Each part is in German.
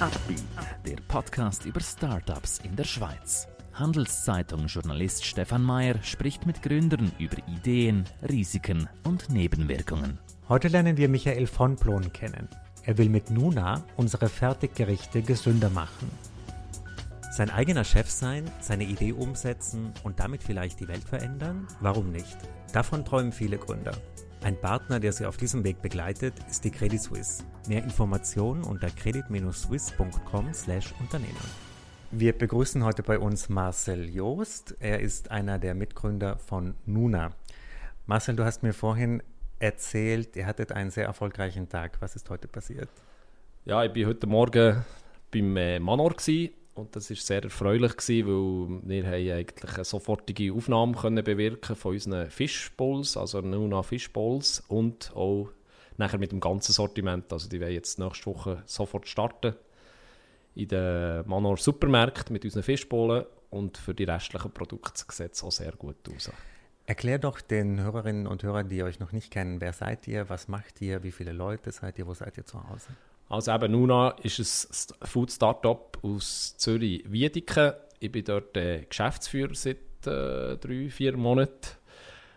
Upbeat, der Podcast über Startups in der Schweiz. Handelszeitung-Journalist Stefan Mayer spricht mit Gründern über Ideen, Risiken und Nebenwirkungen. Heute lernen wir Michael von Plon kennen. Er will mit Nuna unsere Fertiggerichte gesünder machen. Sein eigener Chef sein, seine Idee umsetzen und damit vielleicht die Welt verändern? Warum nicht? Davon träumen viele Gründer. Ein Partner, der Sie auf diesem Weg begleitet, ist die Credit Suisse. Mehr Informationen unter credit-suisse.com/Unternehmen. Wir begrüßen heute bei uns Marcel Joost. Er ist einer der Mitgründer von Nuna. Marcel, du hast mir vorhin erzählt, ihr hattet einen sehr erfolgreichen Tag. Was ist heute passiert? Ja, ich war heute Morgen beim äh, Manor und das war sehr erfreulich, gewesen, weil wir haben eigentlich eine sofortige Aufnahme können bewirken von unseren Fischbowls, also Nuna Fischbowls und auch nachher mit dem ganzen Sortiment. Also die werden jetzt nächste Woche sofort starten in den Manor Supermärkten mit unseren Fischbowlen und für die restlichen Produkte sieht es auch sehr gut aus. Erklär doch den Hörerinnen und Hörern, die euch noch nicht kennen, wer seid ihr, was macht ihr, wie viele Leute seid ihr, wo seid ihr zu Hause? Also eben Nuna ist ein Food Startup aus Zürich-Wiedeken. Ich bin dort äh, Geschäftsführer seit äh, drei, vier Monaten.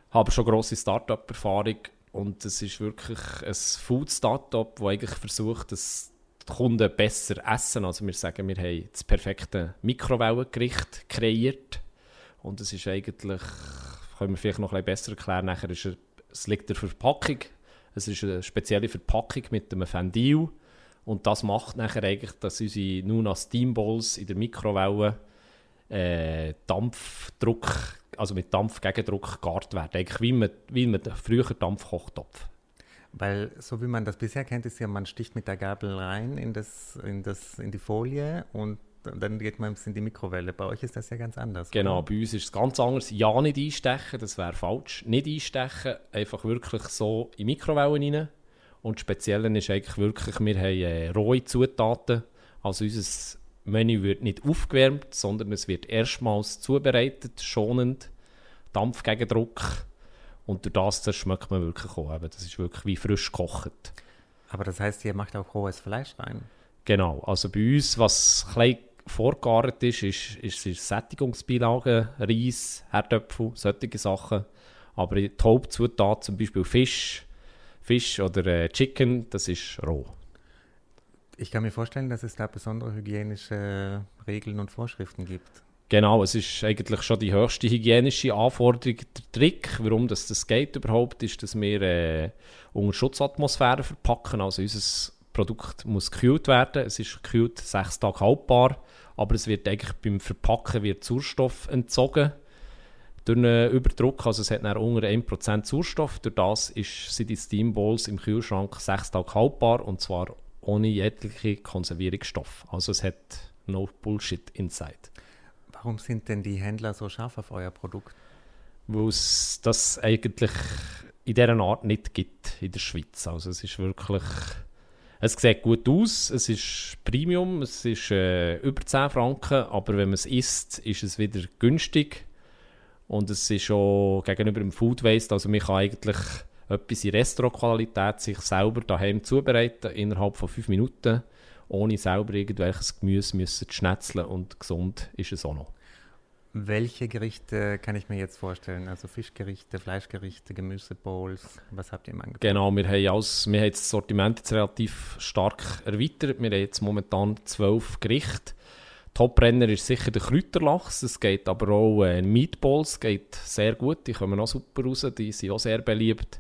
Habe schon grosse Startup-Erfahrung und es ist wirklich ein Food Startup, das eigentlich versucht, dass die Kunden besser essen. Also wir sagen, wir haben das perfekte Mikrowellengericht kreiert und es ist eigentlich, können wir vielleicht noch ein bisschen besser erklären, nachher ist es liegt der Verpackung. Es ist eine spezielle Verpackung mit einem Fendil und das macht nachher eigentlich, dass unsere Nuna Steam Bowls in der Mikrowelle äh, Dampfdruck, also mit Dampfgegendruck gegart werden. Eigentlich wie mit, wie mit früher Dampfkochtopf. Weil so wie man das bisher kennt, ist ja, man sticht mit der Gabel rein in, das, in, das, in die Folie und dann geht man in die Mikrowelle. Bei euch ist das ja ganz anders. Genau, oder? bei uns ist es ganz anders. Ja, nicht einstechen, das wäre falsch. Nicht einstechen, einfach wirklich so in Mikrowellen rein und das Spezielle ist eigentlich wirklich, wir haben äh, rohe Zutaten. Also unser Menü wird nicht aufgewärmt, sondern es wird erstmals zubereitet, schonend, Dampf gegen Druck. Und durch das, das schmeckt man wirklich auch. Das ist wirklich wie frisch gekocht. Aber das heißt, ihr macht auch rohes Fleisch rein? Genau. Also bei uns, was klein vorgegart ist, ist, ist, ist Sättigungsbeilagen, Reis, Herdöpfel, solche Sachen. Aber die Hauptzutat, zum Beispiel Fisch, Fisch oder äh, Chicken, das ist roh. Ich kann mir vorstellen, dass es da besondere hygienische Regeln und Vorschriften gibt. Genau, es ist eigentlich schon die höchste hygienische Anforderung. Der Trick, warum das, das geht überhaupt, ist, dass wir äh, unter Schutzatmosphäre verpacken. Also unser Produkt muss gekühlt werden. Es ist gekühlt sechs Tage haltbar, aber es wird eigentlich beim Verpacken wird Sauerstoff entzogen durch einen Überdruck, also es hat dann unter 1% Sauerstoff, durch das ist, sind die Steamballs im Kühlschrank sechs Tage haltbar und zwar ohne jegliche Konservierungsstoff. Also es hat no Bullshit inside. Warum sind denn die Händler so scharf auf euer Produkt? Weil es das eigentlich in dieser Art nicht gibt in der Schweiz. Also es ist wirklich... Es sieht gut aus, es ist Premium, es ist äh, über 10 Franken, aber wenn man es isst, ist es wieder günstig und es ist schon gegenüber dem Food Waste, also man kann eigentlich etwas in Restaurantqualität sich selber daheim zubereiten, innerhalb von fünf Minuten, ohne selber irgendwelches Gemüse müssen zu schnetzeln und gesund ist es auch noch. Welche Gerichte kann ich mir jetzt vorstellen? Also Fischgerichte, Fleischgerichte, Gemüsebowls, was habt ihr im Angebot? Genau, wir haben, alles, wir haben das Sortiment jetzt relativ stark erweitert. Wir haben jetzt momentan zwölf Gerichte Top-Renner ist sicher der Kräuterlachs. Es geht aber auch äh, Meatballs, geht sehr gut. Die kommen auch super raus, die sind auch sehr beliebt.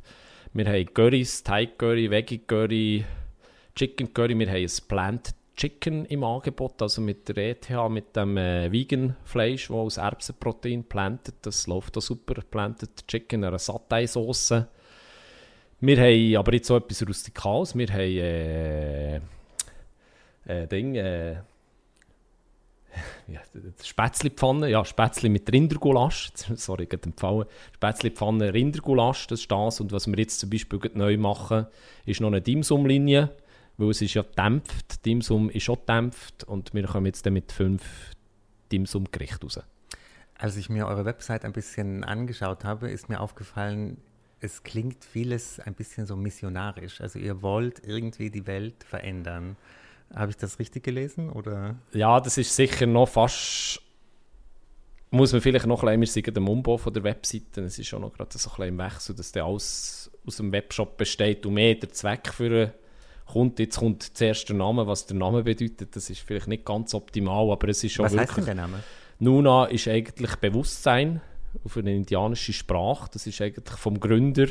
Wir haben Currys, Thai Curry, Veggie Curry, Chicken Curry. Wir haben ein Plant Chicken im Angebot, also mit der ETH, mit dem äh, Vegan-Fleisch, das aus Erbsenprotein plantet. Das läuft auch super. Planted Chicken, eine Satay-Sauce. Wir haben aber jetzt so etwas Rustikales. Wir haben äh, äh, Ding, äh, ja, Spätzlepfanne, ja, Spätzle mit Rindergulasch, sorry, gerade empfallen, Spätzlepfanne Rindergulasch, das ist das. Und was wir jetzt zum Beispiel neu machen, ist noch eine Dimsum-Linie, weil es ist ja dämpft, Dimsum ist schon dämpft und wir kommen jetzt dann mit fünf Dimsum-Gerichten raus. Als ich mir eure Website ein bisschen angeschaut habe, ist mir aufgefallen, es klingt vieles ein bisschen so missionarisch. Also ihr wollt irgendwie die Welt verändern. Habe ich das richtig gelesen? Oder? Ja, das ist sicher noch fast. Muss man vielleicht noch ein bisschen, wir sind am Umbau von der Webseite. Es ist auch noch gerade so ein bisschen im Wechsel, dass der alles aus dem Webshop besteht und mehr der Zweck für kommt. Jetzt kommt zuerst der Name, was der Name bedeutet. Das ist vielleicht nicht ganz optimal, aber es ist schon was wirklich... Was heißt denn der Name? Nuna ist eigentlich Bewusstsein auf eine indianische Sprache. Das ist eigentlich vom Gründer,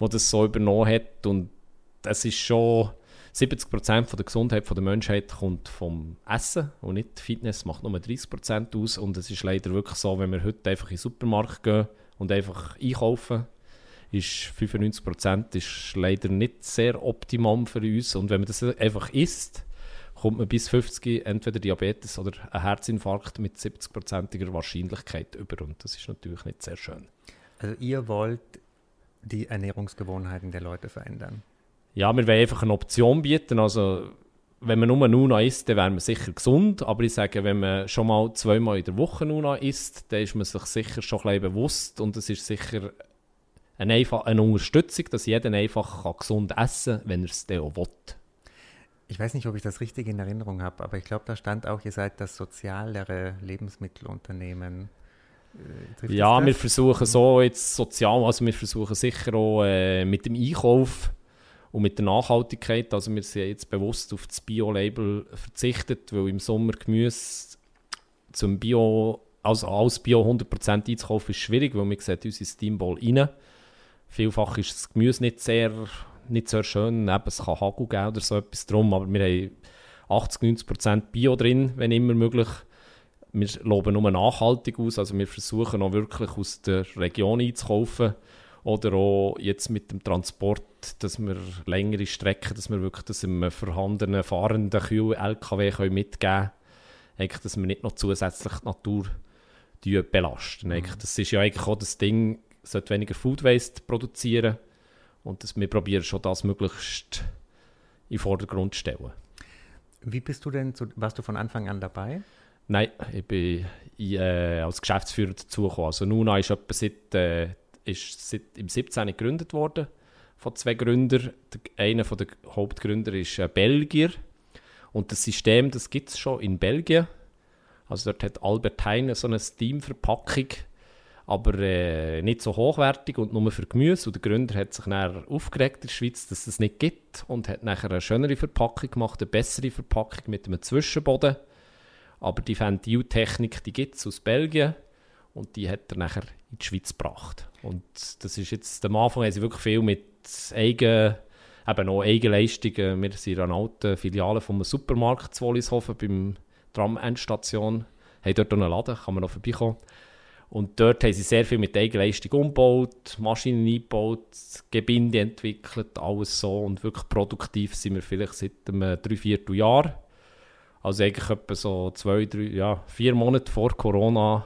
der das so übernommen hat und das ist schon 70% von der Gesundheit der Menschheit kommt vom Essen und nicht Fitness, macht nur 30% aus. Und es ist leider wirklich so, wenn wir heute einfach in den Supermarkt gehen und einfach einkaufen, ist 95% ist leider nicht sehr optimum für uns. Und wenn man das einfach isst, kommt man bis 50 entweder Diabetes oder ein Herzinfarkt mit 70%iger Wahrscheinlichkeit über. Und das ist natürlich nicht sehr schön. Also ihr wollt die Ernährungsgewohnheiten der Leute verändern? Ja, wir wollen einfach eine Option bieten. Also, wenn man nur Nuna isst, dann wäre man sicher gesund. Aber ich sage, wenn man schon mal zweimal in der Woche Nuna isst, dann ist man sich sicher schon ein bisschen bewusst. Und es ist sicher eine, einfach, eine Unterstützung, dass jeder einfach kann gesund essen kann, wenn er es dann auch will. Ich weiß nicht, ob ich das richtig in Erinnerung habe, aber ich glaube, da stand auch, ihr seid das sozialere Lebensmittelunternehmen. Äh, ja, wir versuchen so jetzt sozial, also wir versuchen sicher auch äh, mit dem Einkauf und mit der Nachhaltigkeit, also wir sind jetzt bewusst auf das Bio-Label verzichtet, weil im Sommer Gemüse zum Bio, also als Bio 100% einzukaufen, ist schwierig, weil man sieht unsere Steamball rein. Vielfach ist das Gemüse nicht sehr, nicht sehr schön, Eben, es kann Hagel geben oder so etwas drum, aber wir haben 80-90% Bio drin, wenn immer möglich. Wir loben nur nachhaltig aus, also wir versuchen auch wirklich aus der Region einzukaufen oder auch jetzt mit dem Transport, dass wir längere Strecken, dass wir wirklich das im vorhandenen fahrenden Kühl-LKW mitgeben können. dass wir nicht noch zusätzlich die Natur belasten. Mhm. Das ist ja eigentlich auch das Ding, sollte weniger Food Waste produzieren und das, wir probieren schon das möglichst in den Vordergrund zu stellen. Wie bist du denn, zu, warst du von Anfang an dabei? Nein, ich bin äh, als Geschäftsführer dazugekommen. Also Nuna ist etwa seit äh, ist seit, im 17. gegründet worden von zwei Gründern. einer der Hauptgründer ist ein Belgier. Und das System, das gibt es schon in Belgien. Also dort hat Albert Heine so eine Steam-Verpackung, aber äh, nicht so hochwertig und nur für Gemüse. Und der Gründer hat sich dann aufgeregt in der Schweiz, dass es das nicht gibt und hat nachher eine schönere Verpackung gemacht, eine bessere Verpackung mit einem Zwischenboden. Aber die Ventil-Technik, die gibt es aus Belgien und die hat er nachher in die Schweiz gebracht. Und das ist jetzt, am Anfang haben sie wirklich viel mit eigen, eben auch Eigenleistungen. Wir sind an alten Filiale vom Supermarkt zu Wollishofen beim Tram-Endstation. Haben dort einen Laden, kann man noch vorbeikommen. Und dort haben sie sehr viel mit Eigenleistung umgebaut, Maschinen eingebaut, Gebinde entwickelt, alles so. Und wirklich produktiv sind wir vielleicht seit einem Dreivierteljahr. Also eigentlich etwa so zwei, drei, ja, vier Monate vor Corona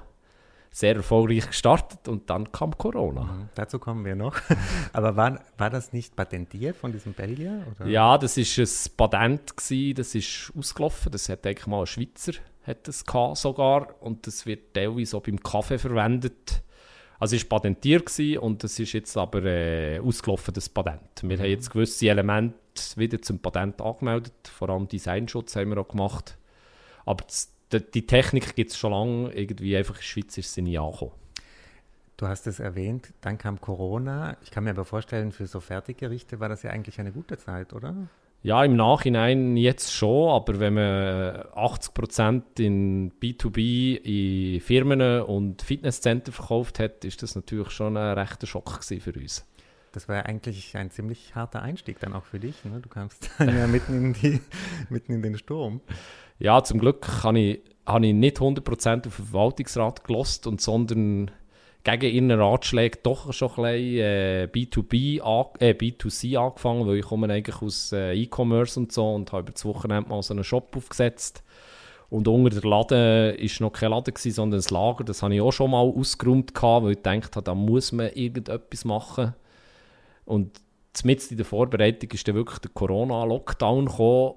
sehr erfolgreich gestartet und dann kam Corona. Mhm, dazu kommen wir noch. Aber war, war das nicht patentiert von diesem Belgier? Oder? Ja, das ist ein Patent gewesen, das ist ausgelaufen. Das hat eigentlich mal ein Schweizer hat das sogar und das wird teilweise auch beim Kaffee verwendet. Also es war patentiert gewesen, und das ist jetzt aber äh, ausgelaufen, das Patent. Wir mhm. haben jetzt gewisse Elemente wieder zum Patent angemeldet, vor allem Designschutz haben wir auch gemacht. Aber das die Technik gibt es schon lange, irgendwie einfach in der Schweiz ist sie nie angekommen. Du hast es erwähnt, dann kam Corona. Ich kann mir aber vorstellen, für so Fertiggerichte war das ja eigentlich eine gute Zeit, oder? Ja, im Nachhinein jetzt schon, aber wenn man 80% in B2B in Firmen und Fitnesscenter verkauft hat, ist das natürlich schon ein rechter Schock für uns. Das war ja eigentlich ein ziemlich harter Einstieg dann auch für dich. Ne? Du kamst dann ja mitten in, die, mitten in den Sturm. Ja, zum Glück habe ich, habe ich nicht 100% auf den Verwaltungsrat gelost und sondern gegen ihren Ratschläge doch schon ein bisschen äh, B2B, äh, B2C angefangen, weil ich komme eigentlich aus äh, E-Commerce und so und habe über das Wochenende mal so einen Shop aufgesetzt. Und unter der Laden war noch kein Laden, gewesen, sondern ein Lager. Das habe ich auch schon mal ausgeräumt, weil ich dachte, da muss man irgendetwas machen. Und mitten in der Vorbereitung ist dann wirklich der Corona-Lockdown gekommen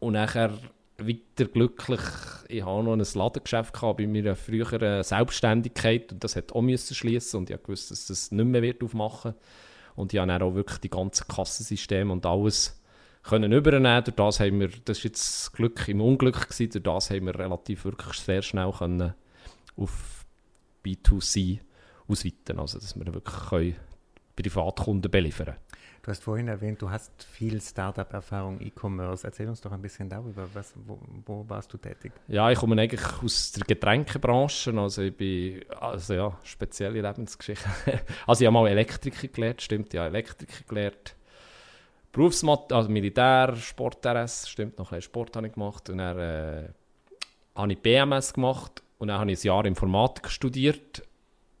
und nachher weiter glücklich. Ich habe noch ein Ladengeschäft gehabt bei meiner früheren Selbstständigkeit und das hat auch schließen und ich wusste, dass das nicht mehr wird aufmachen und ich habe dann auch wirklich die ganzen Kassensysteme und alles können übernehmen. Durch das haben wir, das ist jetzt Glück im Unglück gewesen, durch das haben wir relativ wirklich sehr schnell können auf B2C ausweiten, also dass wir wirklich können Privatkunden beliefern. Du hast vorhin erwähnt, du hast viel Startup-Erfahrung, E-Commerce. Erzähl uns doch ein bisschen darüber. Was, wo, wo, warst du tätig? Ja, ich komme eigentlich aus der Getränkebranche. Also ich bin, also ja, spezielle Lebensgeschichte. also ich habe mal Elektriker gelernt, stimmt, ja, Elektriker gelernt. Berufsmat, also Militär, Sport RS, stimmt, noch ein bisschen Sport habe ich gemacht. Und dann äh, habe ich BMS gemacht und dann habe ich ein Jahr Informatik studiert.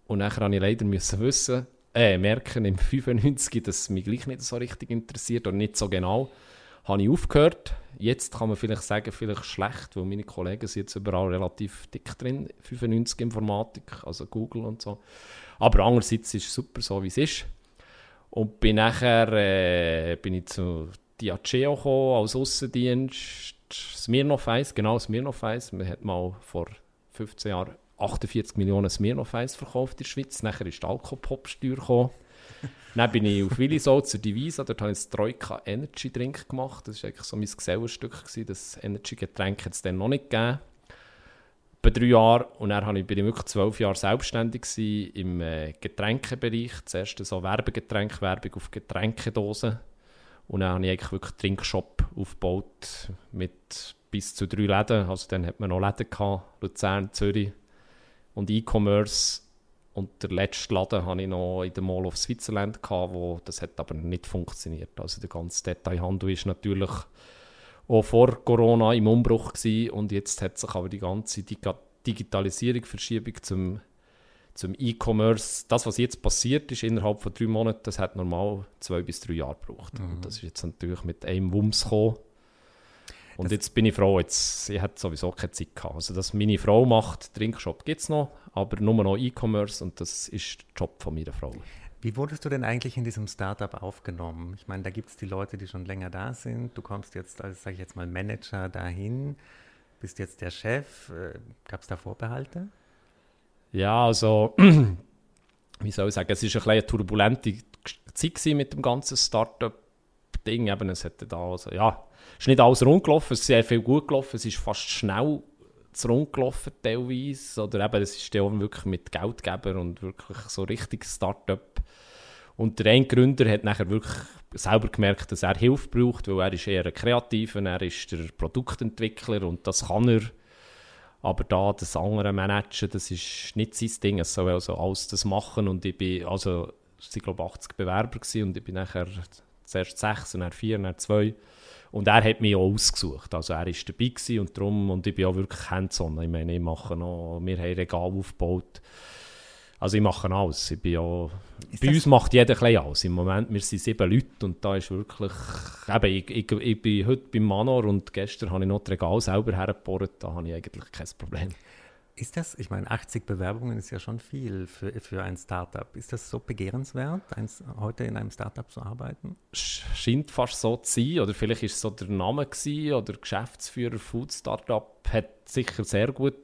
Und dann musste ich leider müssen wissen, äh, merken im 95, dass es mich gleich nicht so richtig interessiert oder nicht so genau, habe ich aufgehört. Jetzt kann man vielleicht sagen, vielleicht schlecht, weil meine Kollegen sind jetzt überall relativ dick drin, 95 Informatik, also Google und so. Aber andererseits ist es super, so wie es ist. Und bin nachher äh, bin ich zu Diageo gekommen, als Aussendienst, Smirnoff Eis, genau Smirnoff Eis. Man hat mal vor 15 Jahren 48 Millionen Smirnoff Eis verkauft in der Schweiz. Nachher ist die Alkopop-Steuer gekommen. Dann bin ich auf Willisau zur Divisa, dort habe ich das Troika Energy Drink gemacht. Das war eigentlich so mein Gesellenstück. Das Energy-Getränk hat es dann noch nicht gegeben. Bei drei Jahren. Und dann bin ich wirklich zwölf Jahre selbstständig im äh, Getränkebereich. Zuerst so Werbegetränk, Werbung auf Getränkedosen. Und dann habe ich eigentlich wirklich einen Trinkshop aufgebaut mit bis zu drei Läden. Also dann hat man noch Läden gehabt, Luzern, Zürich und E-Commerce. Und der letzte Laden hatte ich noch in der Mall of Switzerland, gehabt, wo das hat aber nicht funktioniert. Also der ganze Detailhandel ist natürlich auch vor Corona im Umbruch gewesen, und jetzt hat sich aber die ganze Digitalisierung, Verschiebung zum, zum E-Commerce, das was jetzt passiert ist innerhalb von drei Monaten, das hat normal zwei bis drei Jahre gebraucht. Mhm. Und das ist jetzt natürlich mit einem Wumms gekommen. Und das jetzt bin ich froh, jetzt, ich hatte sowieso keine Zeit gehabt. Also, dass meine Frau macht, Trinkshop gibt es noch, aber nur noch E-Commerce und das ist der Job von meiner Frau. Wie wurdest du denn eigentlich in diesem Startup aufgenommen? Ich meine, da gibt es die Leute, die schon länger da sind. Du kommst jetzt als, sage ich jetzt mal, Manager dahin, bist jetzt der Chef. Äh, Gab es da Vorbehalte? Ja, also, wie soll ich sagen, es war eine, eine turbulente Zeit mit dem ganzen Startup-Ding. es hätte da, also, ja, ist nicht alles rund gelaufen, es ist sehr viel gut gelaufen, es ist fast schnell zu rund gelaufen teilweise. Oder eben, es ist auch wirklich mit Geldgeber und wirklich so richtig Start-up. Und der eine Gründer hat nachher wirklich selber gemerkt, dass er Hilfe braucht, weil er ist eher ein Kreativer, er ist der Produktentwickler und das kann er. Aber da das andere Managen, das ist nicht sein Ding. Es soll also alles das machen und ich bin, also es waren glaube 80 Bewerber gewesen, und ich bin nachher zuerst sechs, dann vier, dann zwei und er hat mich auch ausgesucht. Also er war dabei und darum, und ich bin auch wirklich hands-on. Ich meine, ich mache noch, wir haben Regal aufgebaut. Also ich mache alles. Ich bin auch, bei uns macht jeder ein alles. Im Moment, wir sind sieben Leute und da ist wirklich, eben, ich, ich, ich bin heute beim Manor und gestern habe ich noch das Regal selber hergebohrt, da habe ich eigentlich kein Problem. Ist das, ich meine, 80 Bewerbungen ist ja schon viel für, für ein Startup. Ist das so begehrenswert, eins, heute in einem Startup zu arbeiten? Scheint fast so zu sein. Oder vielleicht ist es so der Name gewesen, oder Geschäftsführer Food Startup hat sicher sehr gut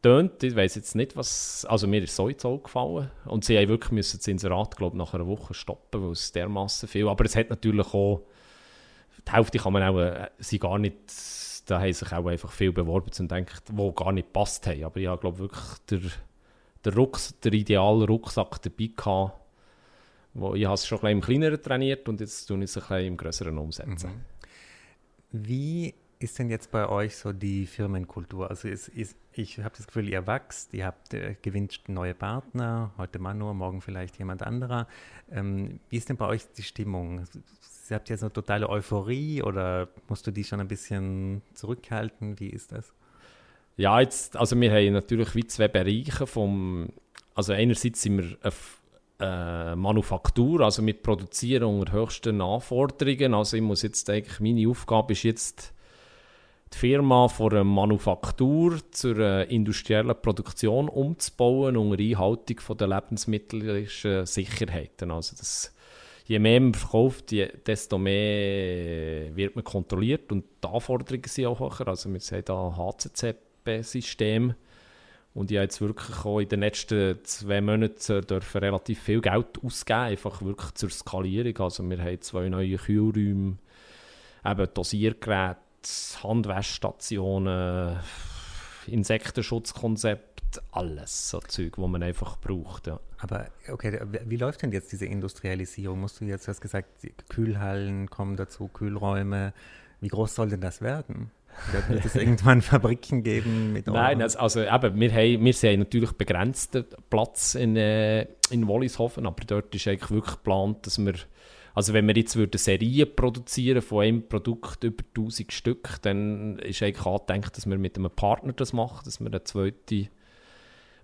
tönt. Ich weiß jetzt nicht, was. Also mir ist so ins Auge gefallen. Und sie haben wirklich müssen das Inserat, glaube nach einer Woche stoppen, weil es dermaßen viel. Aber es hat natürlich auch. Die Hälfte kann man auch äh, sie gar nicht da haben sich auch einfach viel beworben und denkt, wo gar nicht passt haben. Aber ich habe, glaube wirklich der, der, Rucks, der ideale Rucksack dabei gehabt. Wo ich habe es schon ein im kleineren trainiert und jetzt tue ich es ein im größeren umsetzen. Mhm. Wie ist denn jetzt bei euch so die Firmenkultur? Also ist, ist, ich habe das Gefühl, ihr wächst, ihr habt äh, gewünscht neue Partner, heute Manu, morgen vielleicht jemand anderer. Ähm, wie ist denn bei euch die Stimmung? Habt ihr so eine totale Euphorie oder musst du die schon ein bisschen zurückhalten? Wie ist das? Ja, jetzt, also wir haben natürlich wie zwei Bereiche vom, also einerseits sind wir eine äh, Manufaktur, also wir produzieren unter höchsten Anforderungen, also ich muss jetzt eigentlich, meine Aufgabe ist jetzt, die Firma von einer Manufaktur zur industriellen Produktion umzubauen unter Einhaltung von der lebensmittelischen Sicherheiten. Also das je mehr man verkauft, desto mehr wird man kontrolliert und die Anforderungen sind auch höher. Also wir haben da HCCP-System und ich habe jetzt wirklich auch in den letzten zwei Monaten dürfen relativ viel Geld ausgeben, einfach wirklich zur Skalierung. Also wir haben zwei neue Kühlräume, eben Dosiergeräte, Handwäschstationen, Insektenschutzkonzept, alles so Zeug, wo man einfach braucht. Ja. Aber okay, wie läuft denn jetzt diese Industrialisierung? Musst du jetzt, du hast gesagt, Kühlhallen kommen dazu, Kühlräume. Wie groß soll denn das werden? Wird es irgendwann Fabriken geben? Mit Nein, also, also eben, wir, haben, wir sehen natürlich begrenzten Platz in, äh, in Wollishofen, aber dort ist eigentlich wirklich geplant, dass wir, also wenn wir jetzt eine Serie produzieren von einem Produkt über 1000 Stück, dann ist eigentlich angedenkt, dass wir mit einem Partner das machen, dass wir eine zweite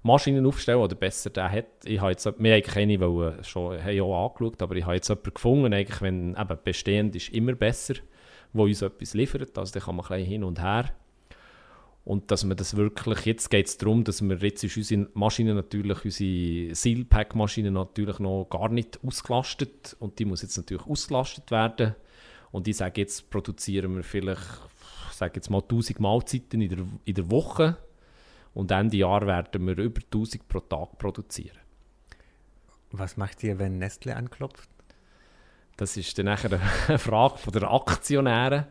Maschine aufstellen, oder besser der hat. Ich habe jetzt, wir haben eigentlich eine wollen, schon haben auch angeschaut, aber ich habe jetzt jemanden gefunden, eigentlich, wenn eben bestehend ist, immer besser wo uns etwas liefert. Also da kann man ein bisschen hin und her. Und dass man das wirklich, jetzt geht es darum, dass wir, jetzt ist unsere Maschine natürlich, unsere Sealpack-Maschine natürlich noch gar nicht ausgelastet und die muss jetzt natürlich ausgelastet werden. Und ich sage, jetzt produzieren wir vielleicht, ich sage jetzt mal 1000 Mahlzeiten in der, in der Woche und Ende Jahr werden wir über 1000 pro Tag produzieren. Was macht ihr, wenn Nestle anklopft? Das ist dann nachher eine Frage von der Aktionäre.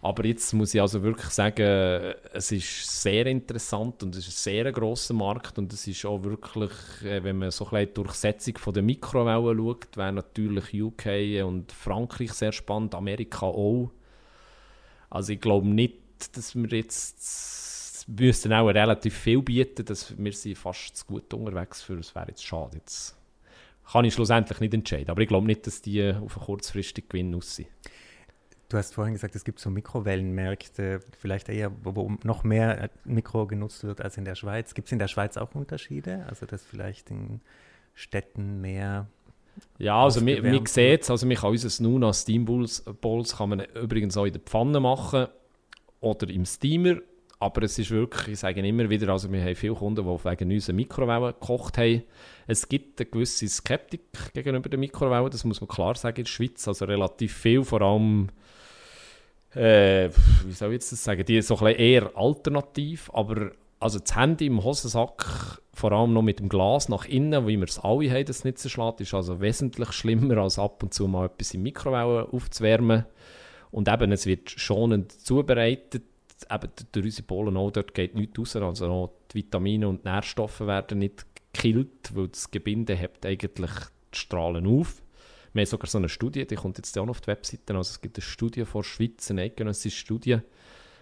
Aber jetzt muss ich also wirklich sagen, es ist sehr interessant und es ist ein sehr grosser Markt und es ist auch wirklich, äh, wenn man so ein bisschen die Durchsetzung von der Mikrowellen schaut, wäre natürlich UK und Frankreich sehr spannend, Amerika auch. Also ich glaube nicht, dass wir jetzt müssten auch relativ viel bieten, dass wir sind fast zu gut unterwegs für, es wäre jetzt schade jetzt kann ich schlussendlich nicht entscheiden. Aber ich glaube nicht, dass die auf einen kurzfristigen Gewinn aussehen. Du hast vorhin gesagt, es gibt so Mikrowellenmärkte, vielleicht eher, wo noch mehr Mikro genutzt wird als in der Schweiz. Gibt es in der Schweiz auch Unterschiede? Also, dass vielleicht in Städten mehr. Ja, also man, man sieht es, also man kann unser Nuna Steam Bowls, Bowls kann man übrigens auch in der Pfanne machen oder im Steamer, aber es ist wirklich, ich sage immer wieder, also wir haben viele Kunden, die wegen unserer Mikrowellen gekocht haben, es gibt eine gewisse Skeptik gegenüber der Mikrowelle, das muss man klar sagen in der Schweiz. Also relativ viel, vor allem, äh, wie soll ich jetzt das sagen, die so ein eher alternativ, aber also das Handy im Hosensack, vor allem noch mit dem Glas nach innen, wie wir es alle haben, das nicht zerschlägt, ist also wesentlich schlimmer, als ab und zu mal etwas in Mikrowelle aufzuwärmen. Und eben, es wird schonend zubereitet, eben durch unsere Polen auch, dort geht nichts raus, also auch die Vitamine und Nährstoffe werden nicht killt, weil das Gebinde hebt eigentlich die Strahlen auf. Wir haben sogar so eine Studie, die kommt jetzt auch noch auf die Webseite, also es gibt eine Studie von der Schweiz, eine eidgenössische Studie,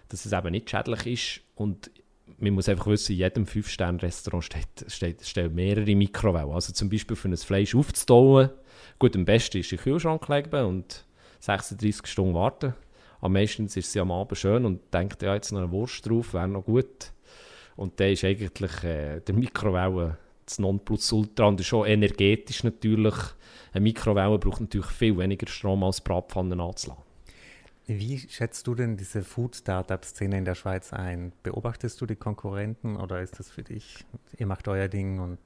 dass es eben nicht schädlich ist und man muss einfach wissen, in jedem 5-Sterne-Restaurant steht, steht, stehen mehrere Mikrowellen. Also zum Beispiel für ein Fleisch aufzutauen, gut, am besten ist in den Kühlschrank legen und 36 Stunden warten. Am meisten ist sie am Abend schön und denkt, ja, jetzt noch eine Wurst drauf, wäre noch gut. Und dann ist eigentlich äh, der Mikrowelle das Nonplusultra und ist schon energetisch natürlich. Eine Mikrowelle braucht natürlich viel weniger Strom als Bratpfannen anzulassen. Wie schätzt du denn diese Food-Startup-Szene in der Schweiz ein? Beobachtest du die Konkurrenten oder ist das für dich, ihr macht euer Ding und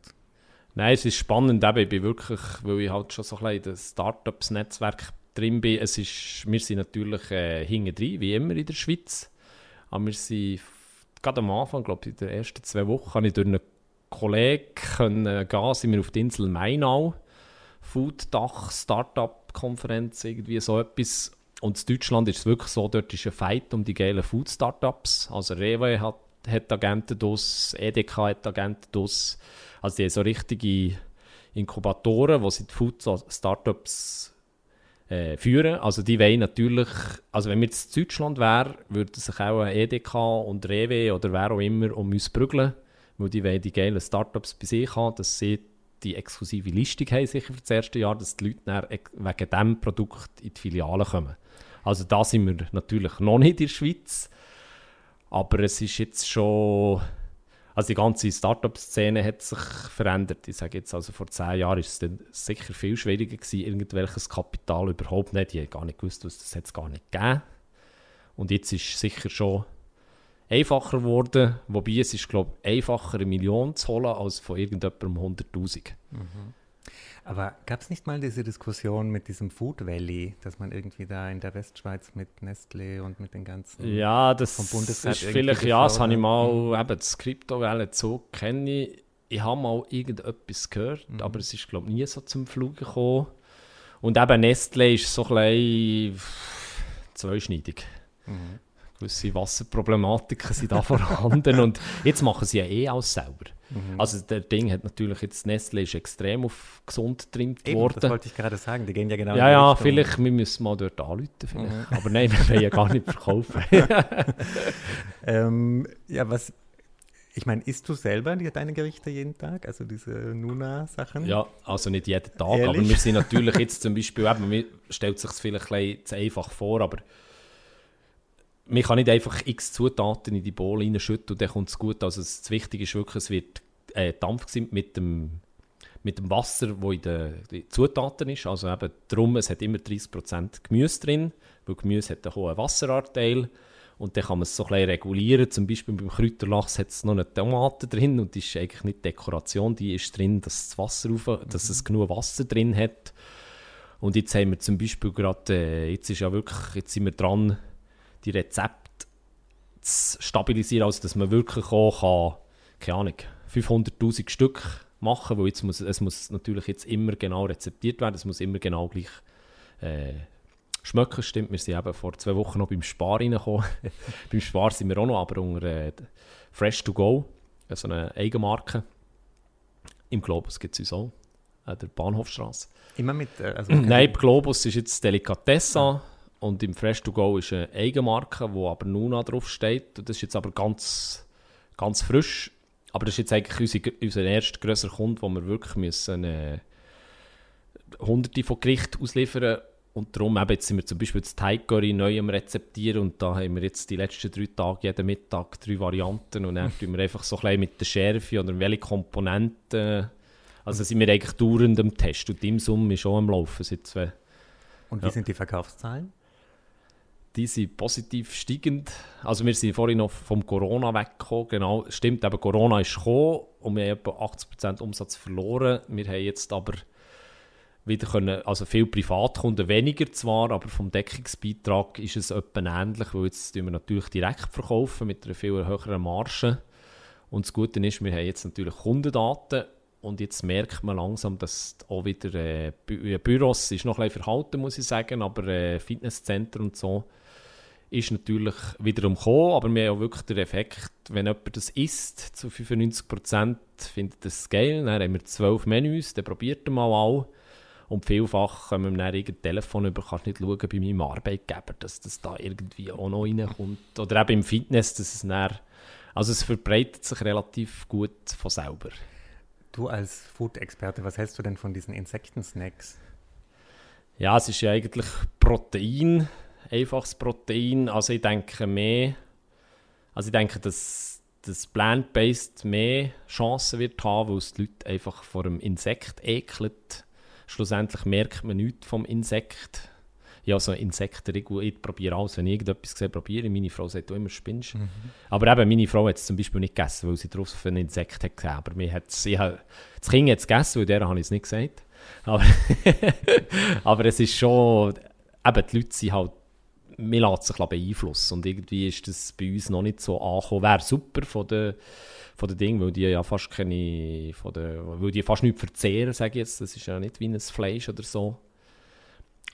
Nein, es ist spannend, eben, ich bin wirklich, weil ich halt schon so ein bisschen in das Startups-Netzwerk drin bin, es ist, wir sind natürlich äh, drin, wie immer in der Schweiz, aber wir sind gerade am Anfang, glaube ich, in den ersten zwei Wochen, habe ich durch eine Kollegen können gehen, sind wir auf die Insel Mainau, Food-Dach, Startup-Konferenz, irgendwie so etwas. Und in Deutschland ist es wirklich so, dort ist ein Fight um die geilen Food-Startups. Also Rewe hat, hat Agenten aus, EDK hat Agenten aus. Also die haben so richtige Inkubatoren, die sie die Food-Startups äh, führen. Also die wollen natürlich, also wenn wir jetzt in Deutschland wären, würden sich auch ein EDK und Rewe oder wer auch immer um uns prügeln weil die wollen die geilen Startups bei sich haben, dass sie die exklusive Listung haben, sicher für das erste Jahr, dass die Leute wegen diesem Produkt in die Filiale kommen. Also da sind wir natürlich noch nicht in der Schweiz, aber es ist jetzt schon... Also die ganze Startup-Szene hat sich verändert. Ich sage jetzt, also vor zehn Jahren war es sicher viel schwieriger gewesen, irgendwelches Kapital überhaupt nicht. Die haben gar nicht gewusst, das jetzt gar nicht gegeben. Und jetzt ist es sicher schon einfacher geworden. Wobei es ist, glaube ich, einfacher, eine Million zu holen, als von irgendjemandem 100'000. Mhm. Aber gab es nicht mal diese Diskussion mit diesem Food Valley, dass man irgendwie da in der Westschweiz mit Nestle und mit den ganzen Ja, das vom Bundesrat ist vielleicht, ja, das habe ich mal, mhm. eben das Kryptowelle so kenne ich. Ich habe mal irgendetwas gehört, mhm. aber es ist, glaube ich, nie so zum Flug gekommen. Und eben Nestle ist so ein bisschen zweischneidig. Mhm. Gewisse Wasserproblematiken sind da vorhanden und jetzt machen sie ja eh alles selber. Mhm. Also der Ding hat natürlich jetzt, Nestle ist extrem auf gesund getrimmt worden. Das wollte ich gerade sagen, die gehen ja genau Ja, ja, vielleicht, wir müssen mal dort anrufen vielleicht. Mhm. Aber nein, wir wollen ja gar nicht verkaufen. ähm, ja, was, ich meine, isst du selber deine Gerichte jeden Tag? Also diese Nuna-Sachen? Ja, also nicht jeden Tag, Ehrlich? aber wir sind natürlich jetzt zum Beispiel, eben, man stellt sich vielleicht ein bisschen zu einfach vor, aber man kann nicht einfach x Zutaten in die Bowl reinschütten und dann kommt es gut. Also das Wichtige ist wirklich, es wird äh, Dampf mit dem, mit dem Wasser, das in den Zutaten ist. Also eben darum, es hat immer 30% Gemüse drin, weil Gemüse hat einen hohen Wasseranteil. Und dann kann man es so ein bisschen regulieren. Zum Beispiel beim Kräuterlachs hat es noch eine Tomate drin und die ist eigentlich nicht Dekoration, die ist drin, dass, das Wasser rauf, dass mhm. es genug Wasser drin hat. Und jetzt haben wir zum Beispiel gerade, äh, jetzt ist ja wirklich, jetzt sind wir dran, die Rezepte zu stabilisieren, also dass man wirklich auch kann, keine Ahnung, 500'000 Stück machen, weil jetzt muss, es muss natürlich jetzt immer genau rezeptiert werden, es muss immer genau gleich äh, schmecken, stimmt. Wir sind eben vor zwei Wochen noch beim Spar reingekommen. beim Spar sind wir auch noch, aber unter äh, Fresh to Go, so eine Eigenmarke. Im Globus gibt es uns auch, an der Bahnhofstraße. Immer mit... Äh, also Nein, Globus ist jetzt Delikatessa. Ja. Und im Fresh to Go ist eine Eigenmarke, wo aber Nuna drauf steht. das ist jetzt aber ganz, ganz frisch. Aber das ist jetzt eigentlich unser, unser erster grösser Kunde, wo wir wirklich müssen, äh, hunderte von Gerichten ausliefern und darum eben jetzt sind wir zum Beispiel das Thai Curry neu am Rezeptieren und da haben wir jetzt die letzten drei Tage jeden Mittag drei Varianten und dann tun wir einfach so ein bisschen mit der Schärfe oder welche Komponenten, also sind wir eigentlich dauernd am Test und im Summe ist schon am Laufen seit zwei. Und wie ja. sind die Verkaufszahlen? Die sind positiv steigend. Also wir sind vorhin noch vom Corona weggekommen. Genau, stimmt, eben Corona ist gekommen und wir haben etwa 80% Umsatz verloren. Wir haben jetzt aber wieder können, also viele Privatkunden weniger zwar, aber vom Deckungsbeitrag ist es etwa ähnlich, weil jetzt wir natürlich direkt verkaufen mit einer viel höheren Marge. Und das Gute ist, wir haben jetzt natürlich Kundendaten und jetzt merkt man langsam, dass auch wieder äh, Bü Büros ist noch ein bisschen verhalten, muss ich sagen, aber äh, Fitnesscenter und so ist natürlich wiederum gekommen, aber wir haben auch wirklich den Effekt, wenn jemand das isst, zu 95% findet das geil, dann haben wir zwölf Menüs, dann probiert er mal alle und vielfach kommen wir dann irgendein Telefon über, kannst nicht schauen bei meinem Arbeitgeber, dass das da irgendwie auch noch reinkommt. Oder eben im Fitness, dass es dann, also es verbreitet sich relativ gut von selber. Du als Food-Experte, was hältst du denn von diesen Insektensnacks? Ja, es ist ja eigentlich Protein, einfaches Protein. Also ich denke mehr, also ich denke, dass das Plant-Based mehr Chancen wird haben, weil es die Leute einfach vor einem Insekt ekelt. Schlussendlich merkt man nichts vom Insekt. Ja, so Insekten, ich, ich probiere alles. Wenn ich irgendetwas sehe, probiere ich. Meine Frau sagt, du immer spinnst. Mhm. Aber eben, meine Frau hat es zum Beispiel nicht gegessen, weil sie drauf für ein Insekt hat gesehen. Aber mir hat's, ich habe, das Kind hat es gegessen, weil der habe ich es nicht gesagt. Aber, aber es ist schon, eben, die Leute sind halt man lässt sich beeinflussen. Und irgendwie ist das bei uns noch nicht so angekommen. Wäre super von den, von den Dingen, weil die ja fast keine, von der, weil die fast nichts verzehren, sage ich jetzt. Das ist ja nicht wie ein Fleisch oder so.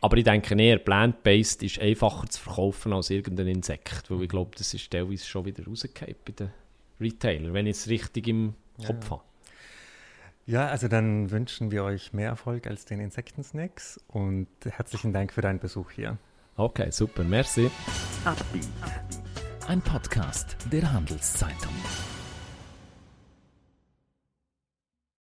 Aber ich denke eher, plant-based ist einfacher zu verkaufen als irgendein Insekt, weil ich glaube, das ist teilweise schon wieder rausgefallen bei den Retailern, wenn ich es richtig im Kopf ja. habe. Ja, also dann wünschen wir euch mehr Erfolg als den Insektensnacks und herzlichen Dank für deinen Besuch hier. Okay, super, merci. Ein Podcast der Handelszeitung.